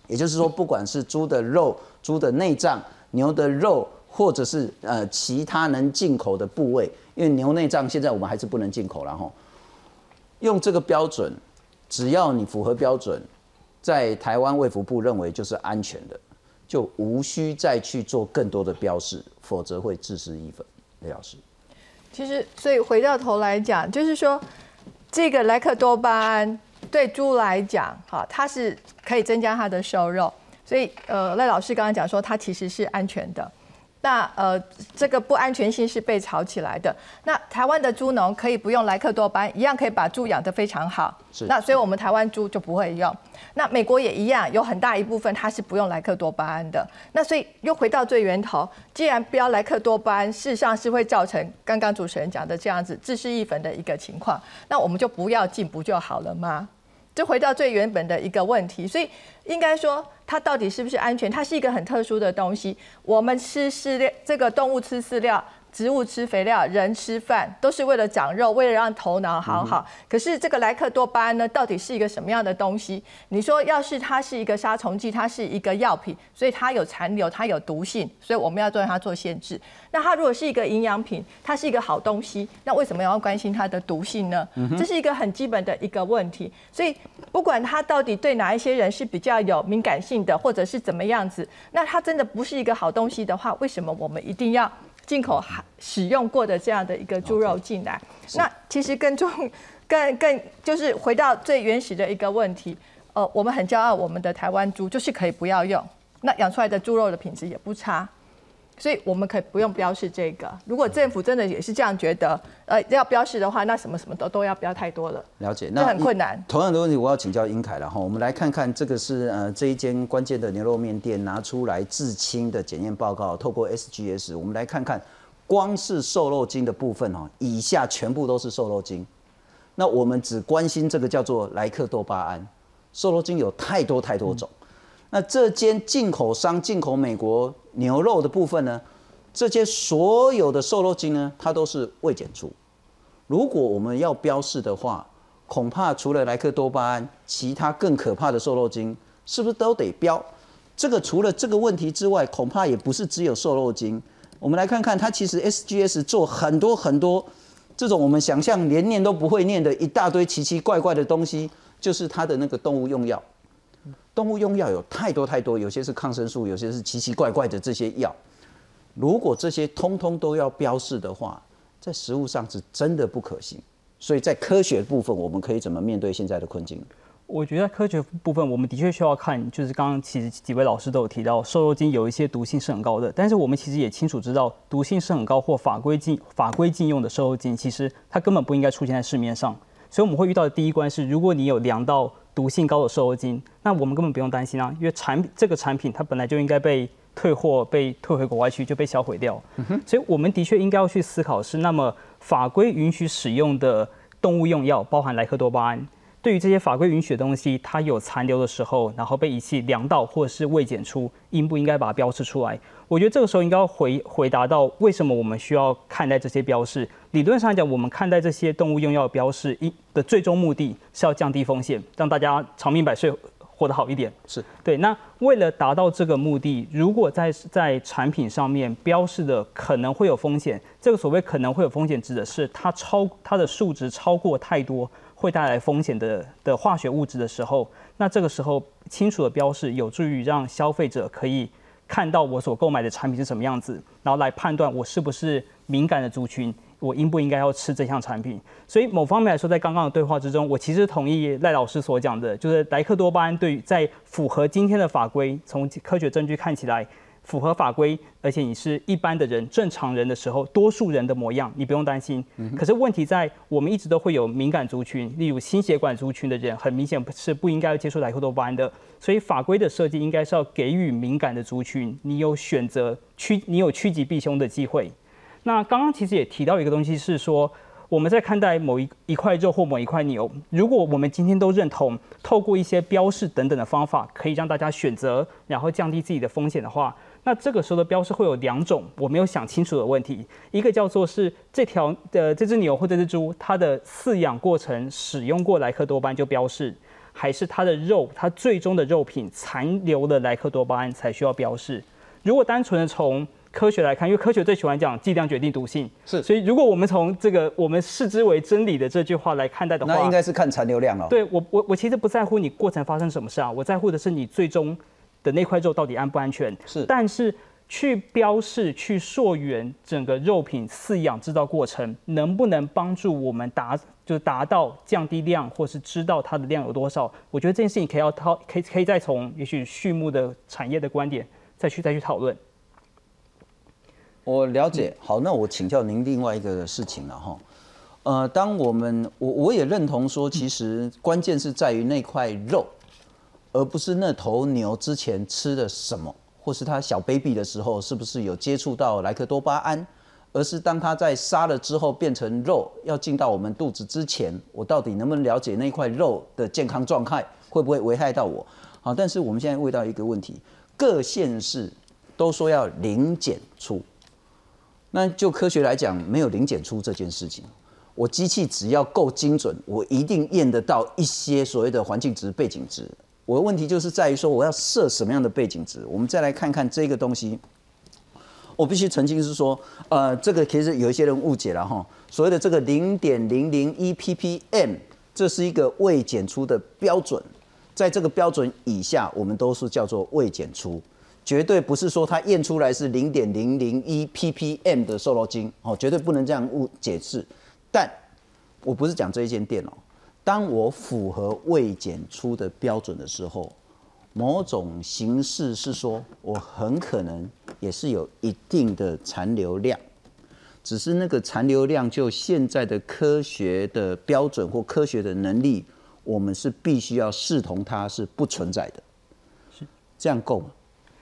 也就是说，不管是猪的肉、猪的内脏、牛的肉，或者是呃其他能进口的部位，因为牛内脏现在我们还是不能进口了哈。用这个标准，只要你符合标准，在台湾卫福部认为就是安全的，就无需再去做更多的标示，否则会自食一粉。雷老师，
其实，所以回到头来讲，就是说，这个莱克多巴胺对猪来讲，哈，它是可以增加它的瘦肉，所以呃，赖老师刚刚讲说它其实是安全的。那呃，这个不安全性是被炒起来的。那台湾的猪农可以不用莱克多巴胺，一样可以把猪养得非常好。
是
那所以我们台湾猪就不会用。那美国也一样，有很大一部分它是不用莱克多巴胺的。那所以又回到最源头，既然标莱克多巴胺，事实上是会造成刚刚主持人讲的这样子致湿易粉的一个情况，那我们就不要进不就好了吗？就回到最原本的一个问题，所以应该说它到底是不是安全？它是一个很特殊的东西。我们吃饲料，这个动物吃饲料，植物吃肥料，人吃饭，都是为了长肉，为了让头脑好好。可是这个莱克多巴胺呢，到底是一个什么样的东西？你说，要是它是一个杀虫剂，它是一个药品，所以它有残留，它有毒性，所以我们要对它做限制。那它如果是一个营养品，它是一个好东西，那为什么要关心它的毒性呢？这是一个很基本的一个问题。所以不管它到底对哪一些人是比较有敏感性的，或者是怎么样子，那它真的不是一个好东西的话，为什么我们一定要进口还使用过的这样的一个猪肉进来？那其实更重、<laughs> 更更就是回到最原始的一个问题。呃，我们很骄傲，我们的台湾猪就是可以不要用，那养出来的猪肉的品质也不差。所以我们可以不用标示这个。如果政府真的也是这样觉得，呃，要标示的话，那什么什么都都要标太多了。
了解，
那很困难。
同样的问题，我要请教英凯了哈。我们来看看这个是呃这一间关键的牛肉面店拿出来至清的检验报告，透过 SGS，我们来看看，光是瘦肉精的部分哈，以下全部都是瘦肉精。那我们只关心这个叫做莱克多巴胺，瘦肉精有太多太多种。那这间进口商进口美国牛肉的部分呢？这些所有的瘦肉精呢，它都是未检出。如果我们要标示的话，恐怕除了莱克多巴胺，其他更可怕的瘦肉精是不是都得标？这个除了这个问题之外，恐怕也不是只有瘦肉精。我们来看看，它其实 SGS 做很多很多这种我们想象连念都不会念的一大堆奇奇怪怪的东西，就是它的那个动物用药。动物用药有太多太多，有些是抗生素，有些是奇奇怪怪的这些药。如果这些通通都要标示的话，在实物上是真的不可行。所以在科学部分，我们可以怎么面对现在的困境？
我觉得科学部分，我们的确需要看，就是刚刚其实几位老师都有提到，瘦肉精有一些毒性是很高的，但是我们其实也清楚知道，毒性是很高或法规禁法规禁用的瘦肉精，其实它根本不应该出现在市面上。所以我们会遇到的第一关是，如果你有量到毒性高的瘦肉精，那我们根本不用担心啊，因为产这个产品它本来就应该被退货、被退回国外去，就被销毁掉。所以我们的确应该要去思考是，那么法规允许使用的动物用药，包含莱克多巴胺。对于这些法规允许的东西，它有残留的时候，然后被仪器量到或者是未检出，应不应该把它标示出来？我觉得这个时候应该要回回答到为什么我们需要看待这些标示。理论上讲，我们看待这些动物用药标示一的最终目的是要降低风险，让大家长命百岁，活得好一点。
是
对。那为了达到这个目的，如果在在产品上面标示的可能会有风险，这个所谓可能会有风险，指的是它超它的数值超过太多。会带来风险的的化学物质的时候，那这个时候清楚的标示有助于让消费者可以看到我所购买的产品是什么样子，然后来判断我是不是敏感的族群，我应不应该要吃这项产品。所以某方面来说，在刚刚的对话之中，我其实同意赖老师所讲的，就是莱克多巴胺对于在符合今天的法规，从科学证据看起来。符合法规，而且你是一般的人、正常人的时候，多数人的模样，你不用担心。可是问题在，我们一直都会有敏感族群，例如心血管族群的人，很明显是不应该接受莱克多巴胺的。所以法规的设计应该是要给予敏感的族群，你有选择趋，<laughs> 你有趋吉避凶的机会。那刚刚其实也提到一个东西是说，我们在看待某一一块肉或某一块牛，如果我们今天都认同透过一些标示等等的方法，可以让大家选择，然后降低自己的风险的话。那这个时候的标示会有两种，我没有想清楚的问题。一个叫做是这条的这只牛或这只猪，它的饲养过程使用过莱克多巴胺就标示，还是它的肉，它最终的肉品残留了莱克多巴胺才需要标示？如果单纯的从科学来看，因为科学最喜欢讲剂量决定毒性，
是，
所以如果我们从这个我们视之为真理的这句话来看待的话，
那应该是看残留量了。
对我我我其实不在乎你过程发生什么事啊，我在乎的是你最终。的那块肉到底安不安全？
是，
但是去标示、去溯源整个肉品饲养制造过程，能不能帮助我们达，就是达到降低量，或是知道它的量有多少？我觉得这件事情可以要讨，可以可以再从也许畜牧的产业的观点再去再去讨论。
我了解，好，那我请教您另外一个事情了哈。呃，当我们我我也认同说，其实关键是在于那块肉。而不是那头牛之前吃的什么，或是它小 baby 的时候是不是有接触到莱克多巴胺，而是当它在杀了之后变成肉，要进到我们肚子之前，我到底能不能了解那块肉的健康状态，会不会危害到我？好，但是我们现在问到一个问题，各县市都说要零检出，那就科学来讲，没有零检出这件事情。我机器只要够精准，我一定验得到一些所谓的环境值、背景值。我的问题就是在于说，我要设什么样的背景值？我们再来看看这个东西。我必须澄清是说，呃，这个其实有一些人误解了哈。所谓的这个零点零零一 ppm，这是一个未检出的标准，在这个标准以下，我们都是叫做未检出，绝对不是说它验出来是零点零零一 ppm 的瘦肉精哦，绝对不能这样误解释。但我不是讲这一间店哦。当我符合未检出的标准的时候，某种形式是说，我很可能也是有一定的残留量，只是那个残留量就现在的科学的标准或科学的能力，我们是必须要视同它是不存在的，是这样够吗？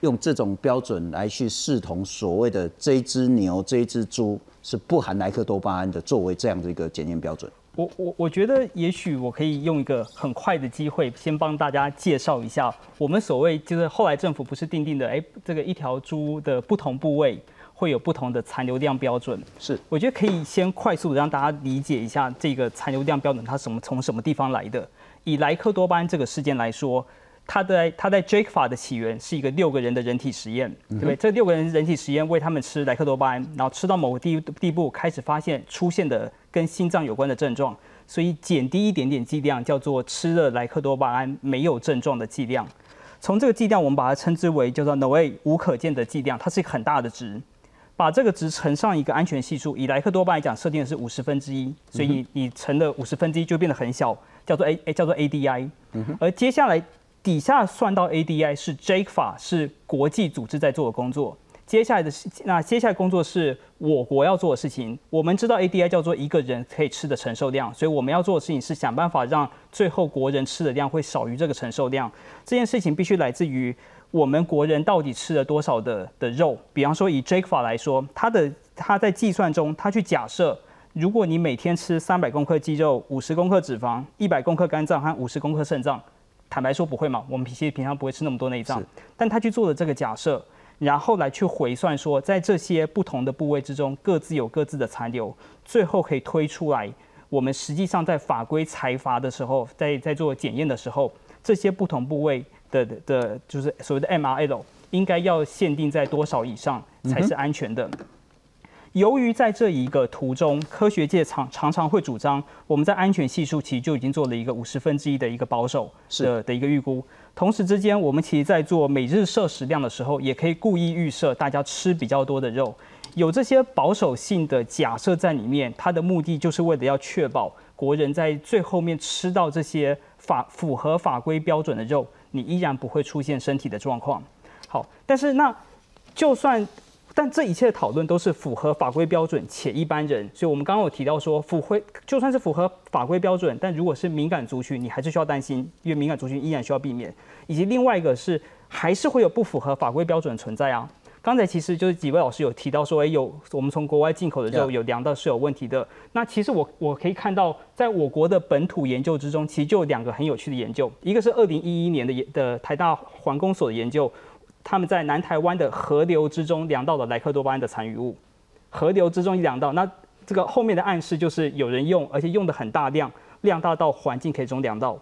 用这种标准来去视同所谓的这一只牛、这一只猪是不含莱克多巴胺的，作为这样的一个检验标准。
我我我觉得也许我可以用一个很快的机会，先帮大家介绍一下我们所谓就是后来政府不是定定的，哎，这个一条猪的不同部位会有不同的残留量标准。
是，
我觉得可以先快速的让大家理解一下这个残留量标准它什么从什么地方来的。以莱克多巴胺这个事件来说，它的它在 Jake 法的起源是一个六个人的人体实验，对不对？这六个人人体实验为他们吃莱克多巴胺，然后吃到某个地地步开始发现出现的。跟心脏有关的症状，所以减低一点点剂量叫做吃了莱克多巴胺没有症状的剂量。从这个剂量，我们把它称之为叫做 NOA 无可见的剂量，它是一个很大的值。把这个值乘上一个安全系数，以莱克多巴来讲，设定的是五十分之一，所以你你乘了五十分之一就变得很小，叫做 A 叫做 ADI。而接下来底下算到 ADI 是 Jake 法，是国际组织在做的工作。接下来的事那接下来工作是我国要做的事情。我们知道 ADI 叫做一个人可以吃的承受量，所以我们要做的事情是想办法让最后国人吃的量会少于这个承受量。这件事情必须来自于。我们国人到底吃了多少的的肉？比方说以 Jake 法来说，他的他在计算中，他去假设，如果你每天吃三百公克肌肉、五十公克脂肪、一百公克肝脏和五十公克肾脏，坦白说不会嘛？我们其实平常不会吃那么多内脏，但他去做了这个假设，然后来去回算说，在这些不同的部位之中，各自有各自的残留，最后可以推出来，我们实际上在法规裁罚的时候，在在做检验的时候，这些不同部位。的的，就是所谓的 MRL 应该要限定在多少以上才是安全的。由于在这一个途中，科学界常常常会主张，我们在安全系数其实就已经做了一个五十分之一的一个保守的的一个预估。同时之间，我们其实在做每日摄食量的时候，也可以故意预设大家吃比较多的肉，有这些保守性的假设在里面，它的目的就是为了要确保国人在最后面吃到这些法符合法规标准的肉。你依然不会出现身体的状况，好，但是那就算，但这一切的讨论都是符合法规标准且一般人，所以我们刚刚有提到说，符合就算是符合法规标准，但如果是敏感族群，你还是需要担心，因为敏感族群依然需要避免，以及另外一个是还是会有不符合法规标准存在啊。刚才其实就是几位老师有提到说，哎，有我们从国外进口的肉有量到是有问题的。那其实我我可以看到，在我国的本土研究之中，其实就有两个很有趣的研究，一个是二零一一年的的台大环工所的研究，他们在南台湾的河流之中量到了莱克多巴胺的残余物，河流之中一量到，那这个后面的暗示就是有人用，而且用的很大量，量大到环境可以中量到。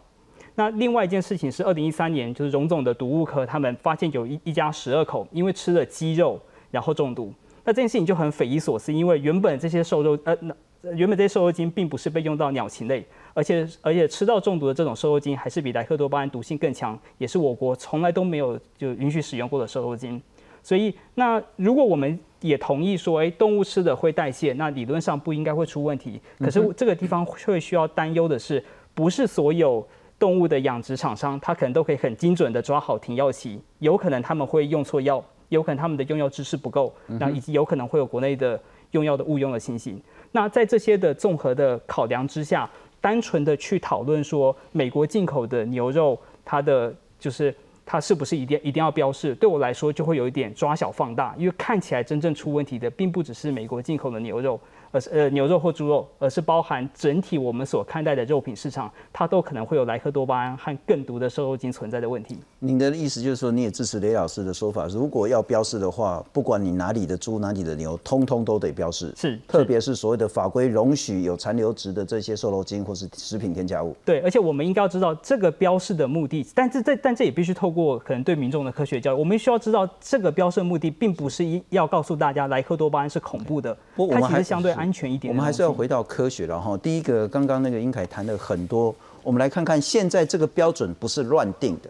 那另外一件事情是，二零一三年就是荣总的毒物科，他们发现有一一家十二口因为吃了鸡肉然后中毒。那这件事情就很匪夷所思，因为原本这些瘦肉呃，那原本这些瘦肉精并不是被用到鸟禽类，而且而且吃到中毒的这种瘦肉精还是比莱克多巴胺毒性更强，也是我国从来都没有就允许使用过的瘦肉精。所以那如果我们也同意说，哎，动物吃的会代谢，那理论上不应该会出问题。可是这个地方会需要担忧的是，不是所有。动物的养殖厂商，他可能都可以很精准的抓好停药期，有可能他们会用错药，有可能他们的用药知识不够，那以及有可能会有国内的用药的误用的情形。那在这些的综合的考量之下，单纯的去讨论说美国进口的牛肉，它的就是它是不是一定一定要标示，对我来说就会有一点抓小放大，因为看起来真正出问题的，并不只是美国进口的牛肉。而是呃牛肉或猪肉，而是包含整体我们所看待的肉品市场，它都可能会有莱克多巴胺和更毒的瘦肉精存在的问题。
您的意思就是说，你也支持雷老师的说法，如果要标示的话，不管你哪里的猪、哪里的牛，通通都得标示。
是，
特别是所谓的法规容许有残留值的这些瘦肉精或是食品添加物。
对，而且我们应该要知道这个标示的目的，但是这但这也必须透过可能对民众的科学教育，我们需要知道这个标示目的并不是一要告诉大家莱克多巴胺是恐怖的，它其实相对安全一点。
我们还是要回到科学了哈。第一个，刚刚那个英凯谈了很多，我们来看看现在这个标准不是乱定的，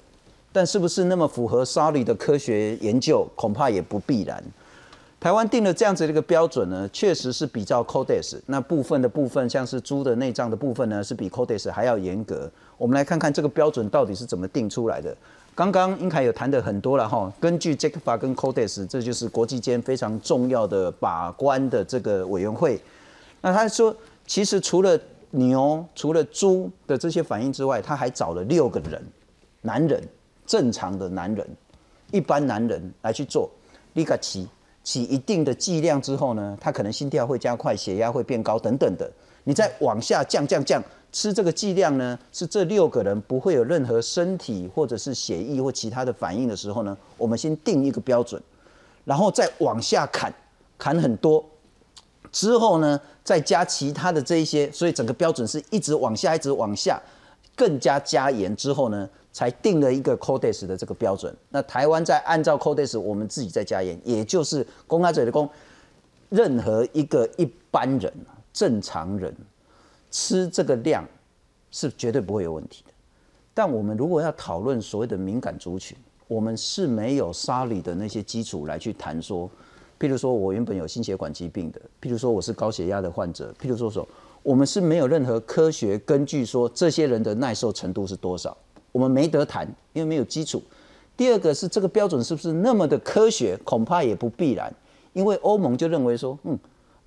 但是不是那么符合 Sorry 的科学研究，恐怕也不必然。台湾定了这样子的一个标准呢，确实是比较 Codes 那部分的部分，像是猪的内脏的部分呢，是比 Codes 还要严格。我们来看看这个标准到底是怎么定出来的。刚刚英凯有谈的很多了哈，根据 j a c k 跟 Codes，这就是国际间非常重要的把关的这个委员会。那他说，其实除了牛、除了猪的这些反应之外，他还找了六个人，男人，正常的男人，一般男人来去做，立刻起起一定的剂量之后呢，他可能心跳会加快，血压会变高等等的。你再往下降降降，吃这个剂量呢，是这六个人不会有任何身体或者是血液或其他的反应的时候呢，我们先定一个标准，然后再往下砍，砍很多。之后呢，再加其他的这一些，所以整个标准是一直往下，一直往下，更加加严之后呢，才定了一个 Codes 的这个标准。那台湾在按照 Codes，我们自己在加严，也就是公开者的公，任何一个一般人、正常人吃这个量是绝对不会有问题的。但我们如果要讨论所谓的敏感族群，我们是没有沙里的那些基础来去谈说。譬如说我原本有心血管疾病的，譬如说我是高血压的患者，譬如说说我们是没有任何科学根据说这些人的耐受程度是多少，我们没得谈，因为没有基础。第二个是这个标准是不是那么的科学，恐怕也不必然，因为欧盟就认为说，嗯，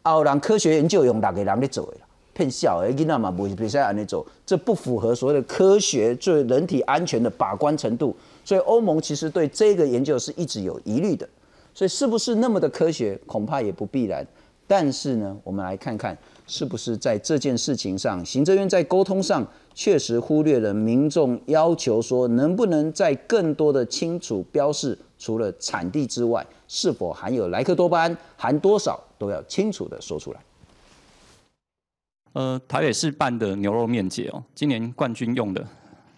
奥让科学研究用哪个人的走了，骗笑而已那嘛不比赛安尼走，这不符合所谓的科学对人体安全的把关程度，所以欧盟其实对这个研究是一直有疑虑的，所以是不是那么的科学，恐怕也不必然。但是呢，我们来看看是不是在这件事情上，行政院在沟通上确实忽略了民众要求说，能不能在更多的清楚标示，除了产地之外，是否含有莱克多巴胺，含多少都要清楚的说出来。
呃，台北市办的牛肉面节哦，今年冠军用的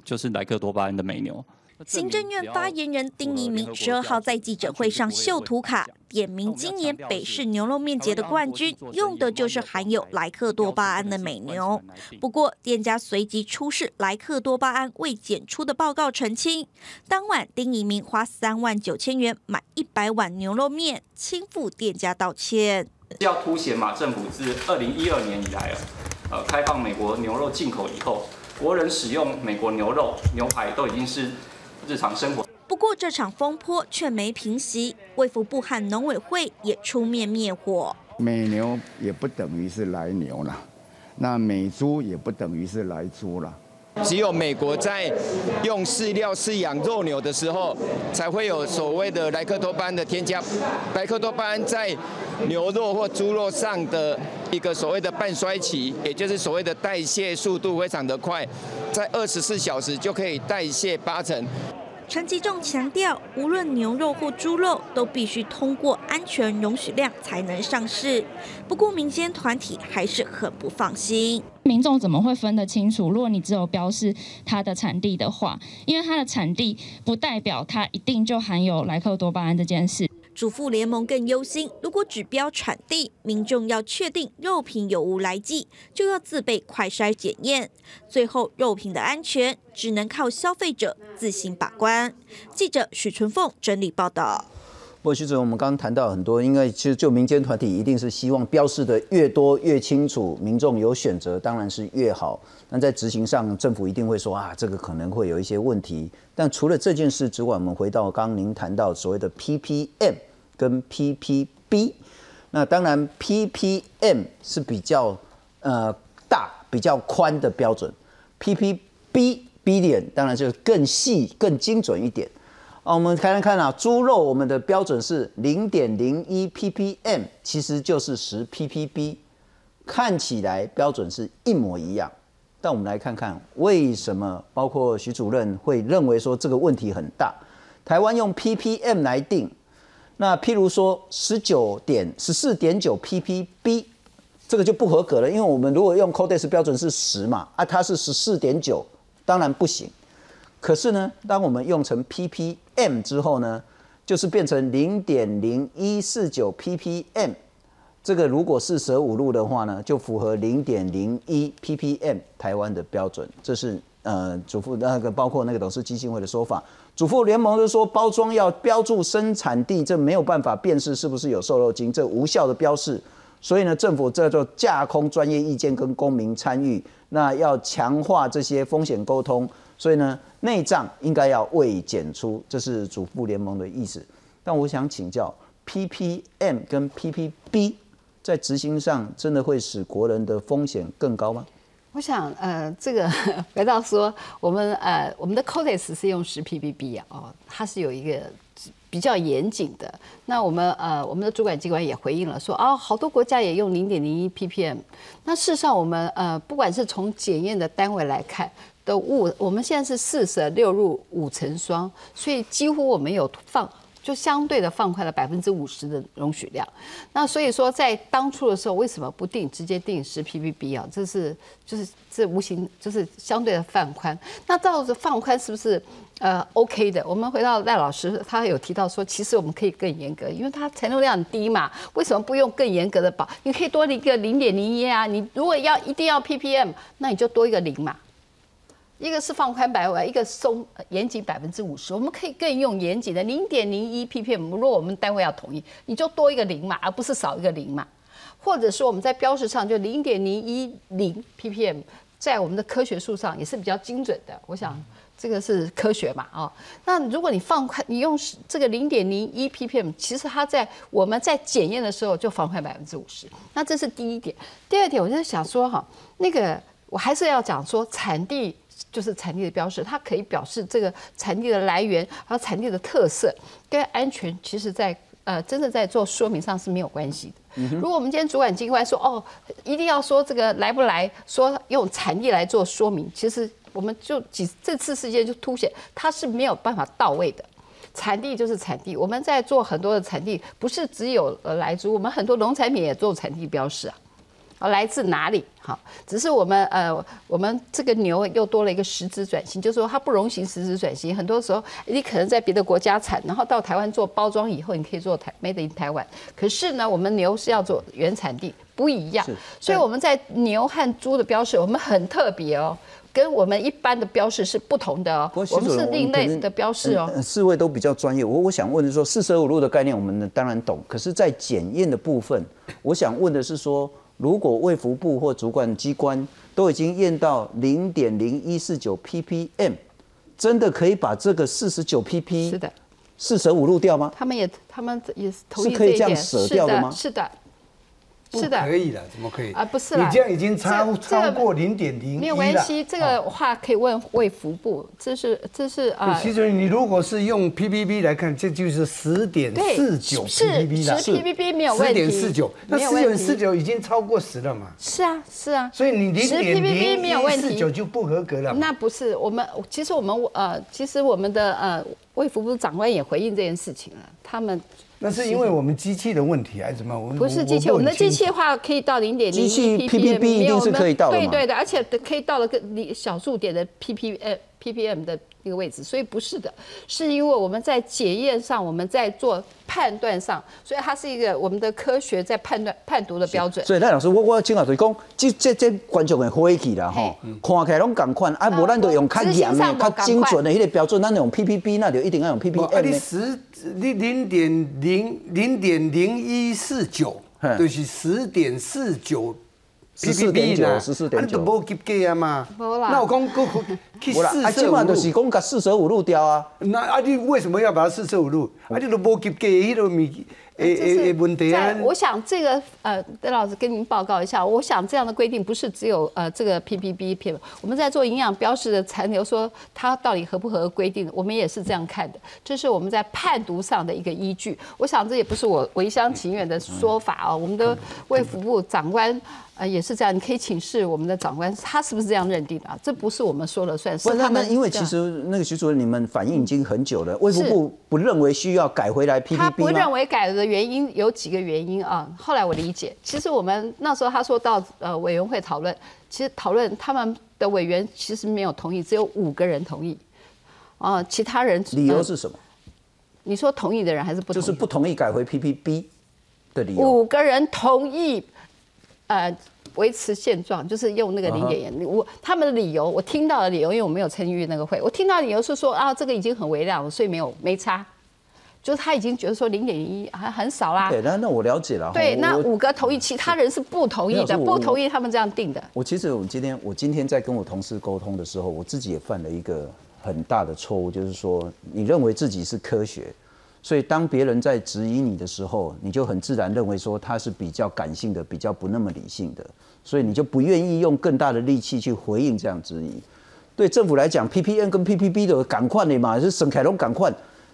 就是莱克多巴胺的美牛。
行政院发言人丁一明十二号在记者会上秀图卡，点名今年北市牛肉面节的冠军用的就是含有莱克多巴胺的美牛。不过，店家随即出示莱克多巴胺未检出的报告澄清。当晚，丁一明花三万九千元买一百碗牛肉面，亲赴店家道歉。
要凸显马政府自二零一二年以来，呃，开放美国牛肉进口以后，国人使用美国牛肉、牛排都已经是。日常生活。
不过这场风波却没平息，卫福部和农委会也出面灭火。
美牛也不等于是来牛了，那美猪也不等于是来猪了。
只有美国在用饲料饲养肉牛的时候，才会有所谓的莱克多巴胺的添加。莱克多巴胺在牛肉或猪肉上的一个所谓的半衰期，也就是所谓的代谢速度非常的快，在二十四小时就可以代谢八成。
陈吉仲强调，无论牛肉或猪肉，都必须通过安全容许量才能上市。不过，民间团体还是很不放心。
民众怎么会分得清楚？如果你只有标示它的产地的话，因为它的产地不代表它一定就含有莱克多巴胺这件事。
主妇联盟更忧心，如果只标产地，民众要确定肉品有无来记，就要自备快筛检验，最后肉品的安全只能靠消费者自行把关。记者许春凤整理报道。
不过徐主任，我们刚刚谈到很多，因为其实就民间团体一定是希望标示的越多越清楚，民众有选择当然是越好。那在执行上，政府一定会说啊，这个可能会有一些问题。但除了这件事之外，我们回到刚刚您谈到所谓的 ppm 跟 ppb，那当然 ppm 是比较呃大、比较宽的标准，ppb billion 当然就是更细、更精准一点。啊，我们看看啊，猪肉我们的标准是零点零一 ppm，其实就是十 ppb，看起来标准是一模一样。但我们来看看为什么，包括徐主任会认为说这个问题很大。台湾用 ppm 来定，那譬如说十九点十四点九 ppb，这个就不合格了，因为我们如果用 Codex 标准是十嘛，啊，它是十四点九，当然不行。可是呢，当我们用成 ppm 之后呢，就是变成零点零一四九 ppm。这个如果四舍五入的话呢，就符合零点零一 ppm 台湾的标准。这是呃，主妇那个包括那个董事基金会的说法。主妇联盟就说，包装要标注生产地，这没有办法辨识是不是有瘦肉精，这无效的标示。所以呢，政府这就架空专业意见跟公民参与，那要强化这些风险沟通。所以呢，内脏应该要未检出，这是主妇联盟的意思。但我想请教，ppm 跟 ppb 在执行上真的会使国人的风险更高吗？
我想，呃，这个 <laughs> 回到说，我们呃，我们的 Codex 是用十 ppb 啊，哦，它是有一个比较严谨的。那我们呃，我们的主管机关也回应了，说啊，好多国家也用零点零一 ppm。那事实上，我们呃，不管是从检验的单位来看。的物，我们现在是四舍六入五成双，所以几乎我们有放，就相对的放宽了百分之五十的容许量。那所以说，在当初的时候，为什么不定直接定十 ppb 啊？这是就是这无形就是相对的放宽。那照着放宽是不是呃 OK 的？我们回到赖老师，他有提到说，其实我们可以更严格，因为它残留量很低嘛。为什么不用更严格的保？你可以多一个零点零一啊。你如果要一定要 ppm，那你就多一个零嘛。一个是放宽百分，一个松严谨百分之五十，我们可以更用严谨的零点零一 ppm。如果我们单位要统一，你就多一个零嘛，而不是少一个零嘛。或者说我们在标识上就零点零一零 ppm，在我们的科学数上也是比较精准的。我想这个是科学嘛，啊，那如果你放宽，你用这个零点零一 ppm，其实它在我们在检验的时候就放宽百分之五十。那这是第一点。第二点，我就想说哈，那个我还是要讲说产地就是产地的标识，它可以表示这个产地的来源还有产地的特色跟安全，其实在呃真的在做说明上是没有关系的。如果我们今天主管机关说哦，一定要说这个来不来，说用产地来做说明，其实我们就几这次事件就凸显它是没有办法到位的。产地就是产地，我们在做很多的产地，不是只有呃来猪我们很多农产品也做产地标识啊。来自哪里？好，只是我们呃，我们这个牛又多了一个实质转型，就是说它不容行实质转型。很多时候你可能在别的国家产，然后到台湾做包装以后，你可以做台 made in 台湾。可是呢，我们牛是要做原产地，不一样。所以我们在牛和猪的标示，我们很特别哦，跟我们一般的标示是不同的哦。我们是另类的标示哦。
四位都比较专业，我我想问的是说，四舍五入的概念我们当然懂，可是，在检验的部分，我想问的是说。如果卫福部或主管机关都已经验到零点零一四九 ppm，真的可以把这个四十九 pp
是的
四舍五入掉吗？
他们也他们也是同意
可以这样舍掉
的
吗？
是的。
是的，可以了，怎么可以
啊？不是
你这样已经超超过零点零
没有关系，这个话可以问卫福部。这是这是啊。
其实你如果是用 PPB 来看，这就是十点四九 PPB
了。十 PPB 没有问题。十
点四九，那十点四九已经超过十了嘛？
是啊，是啊。
所以你零点零
一
四九就不合格了。
那不是我们，其实我们呃，其实我们的呃卫福部长官也回应这件事情了，他们。
那是因为我们机器的问题还是什么？
不是机器，我们的机器的话可以到零点零一
ppb 一定是可以到的
对对的，而且可以到了个小数点的 pp 呃 ppm 的。一个位置，所以不是的，是因为我们在检验上，我们在做判断上，所以它是一个我们的科学在判断判读的标准。
所以赖老师，我我请教就是讲，这这这观众会回去啦吼，看起来拢共款，啊，无咱就用较严的、较精准的迄个标准，咱用 PPB，那就一定要用 PPM。
啊，你零点零零点零一四九，就是十点四九。
十四点九，十四点九，
那无及格啊嘛。那我讲过去四舍五入，
就是讲甲四舍五入掉啊。
那啊，你为什么要把它四舍五入？啊，你都无及格，迄个咪。诶诶诶，问题啊！
我想这个呃，邓老师跟您报告一下，我想这样的规定不是只有呃这个 PPB 片，我们在做营养标识的残留，说它到底合不合规定，我们也是这样看的，这是我们在判读上的一个依据。我想这也不是我一厢情愿的说法哦，我们的卫福部长官呃也是这样，你可以请示我们的长官，他是不是这样认定的？这不是我们说了算，是他们。
因为其实那个徐主任，你们反应已经很久了，卫福部不认为需要改回来 PPB
他不认为改的。原因有几个原因啊？后来我理解，其实我们那时候他说到呃委员会讨论，其实讨论他们的委员其实没有同意，只有五个人同意，啊，其他人
理由是什么？
你说同意的人还是不
就是不同意改回 PPB 的理由？
五个人同意，呃，维持现状，就是用那个零点一。我他们的理由，我听到的理由，因为我没有参与那个会，我听到理由是说啊，这个已经很微量了，所以没有没差。就是他已经觉得说零点一还很少啦。
对，那那我了解了。
对，那五个同意，其他人是不同意的，不同意他们这样定的。
我其实我今天我今天在跟我同事沟通的时候，我自己也犯了一个很大的错误，就是说你认为自己是科学，所以当别人在质疑你的时候，你就很自然认为说他是比较感性的，比较不那么理性的，所以你就不愿意用更大的力气去回应这样质疑。对政府来讲，PPN 跟 PPB 的赶快的嘛，是沈凯龙赶快。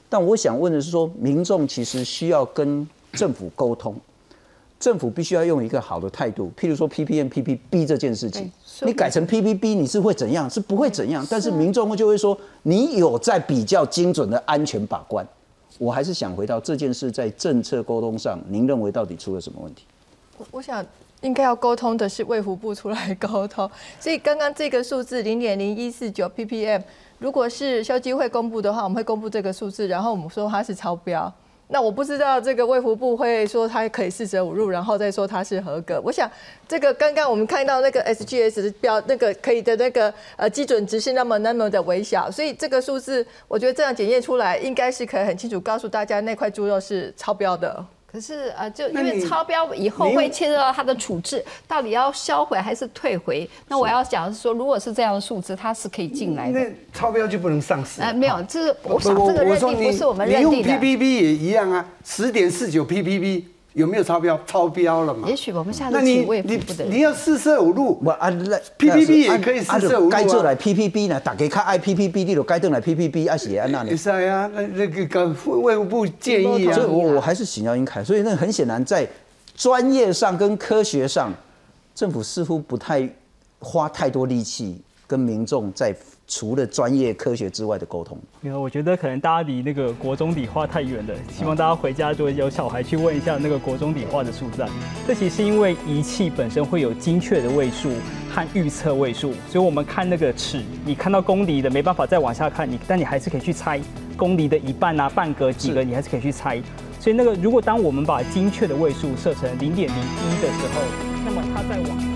但我想问的是，说民众其实需要跟政府沟通，政府必须要用一个好的态度。譬如说 P P N、PPB 这件事情，你改成 PPB，你是会怎样？是不会怎样。但是民众就会说，你有在比较精准的安全把关。我还是想回到这件事在政策沟通上，您认为到底出了什么问题？
我我想应该要沟通的是卫福部出来沟通。所以刚刚这个数字零点零一四九 ppm。如果是消基会公布的话，我们会公布这个数字，然后我们说它是超标。那我不知道这个卫福部会说它可以四舍五入，然后再说它是合格。我想这个刚刚我们看到那个 SGS 标那个可以的那个呃基准值是那么那么的微小，所以这个数字我觉得这样检验出来应该是可以很清楚告诉大家那块猪肉是超标的。
可是呃，就因为超标以后会牵涉到它的处置，到底要销毁还是退回？那我要讲的是说，如果是这样的数字，它是可以进来的。
那超标就不能上市。
呃，没有，这是我想这个认定不是我们认定的。
PPP 也一样啊，十点四九 PPP 有没有超标？超标了嘛？
也许我们下
那你
次请卫福
你
部的
你要四舍五入，
不啊，那
PPP 也可以四舍五入啊
该做来 PPP 呢，打给看爱 PPP，你就该登来 PPP，啊是安那呢
也？是啊，那那个搞卫福部建议啊
所以，我我还是请教英凯，所以那很显然在专业上跟科学上，政府似乎不太花太多力气跟民众在除了专业科学之外的沟通。
没有，我觉得可能大家离那个国中理化太远了。希望大家回家如果有小孩去问一下那个国中理化的数字啊。这其实是因为仪器本身会有精确的位数和预测位数，所以我们看那个尺，你看到公里的没办法再往下看，你但你还是可以去猜公里的一半啊、半格几个，你还是可以去猜。所以那个如果当我们把精确的位数设成零点零一的时候，那么它在往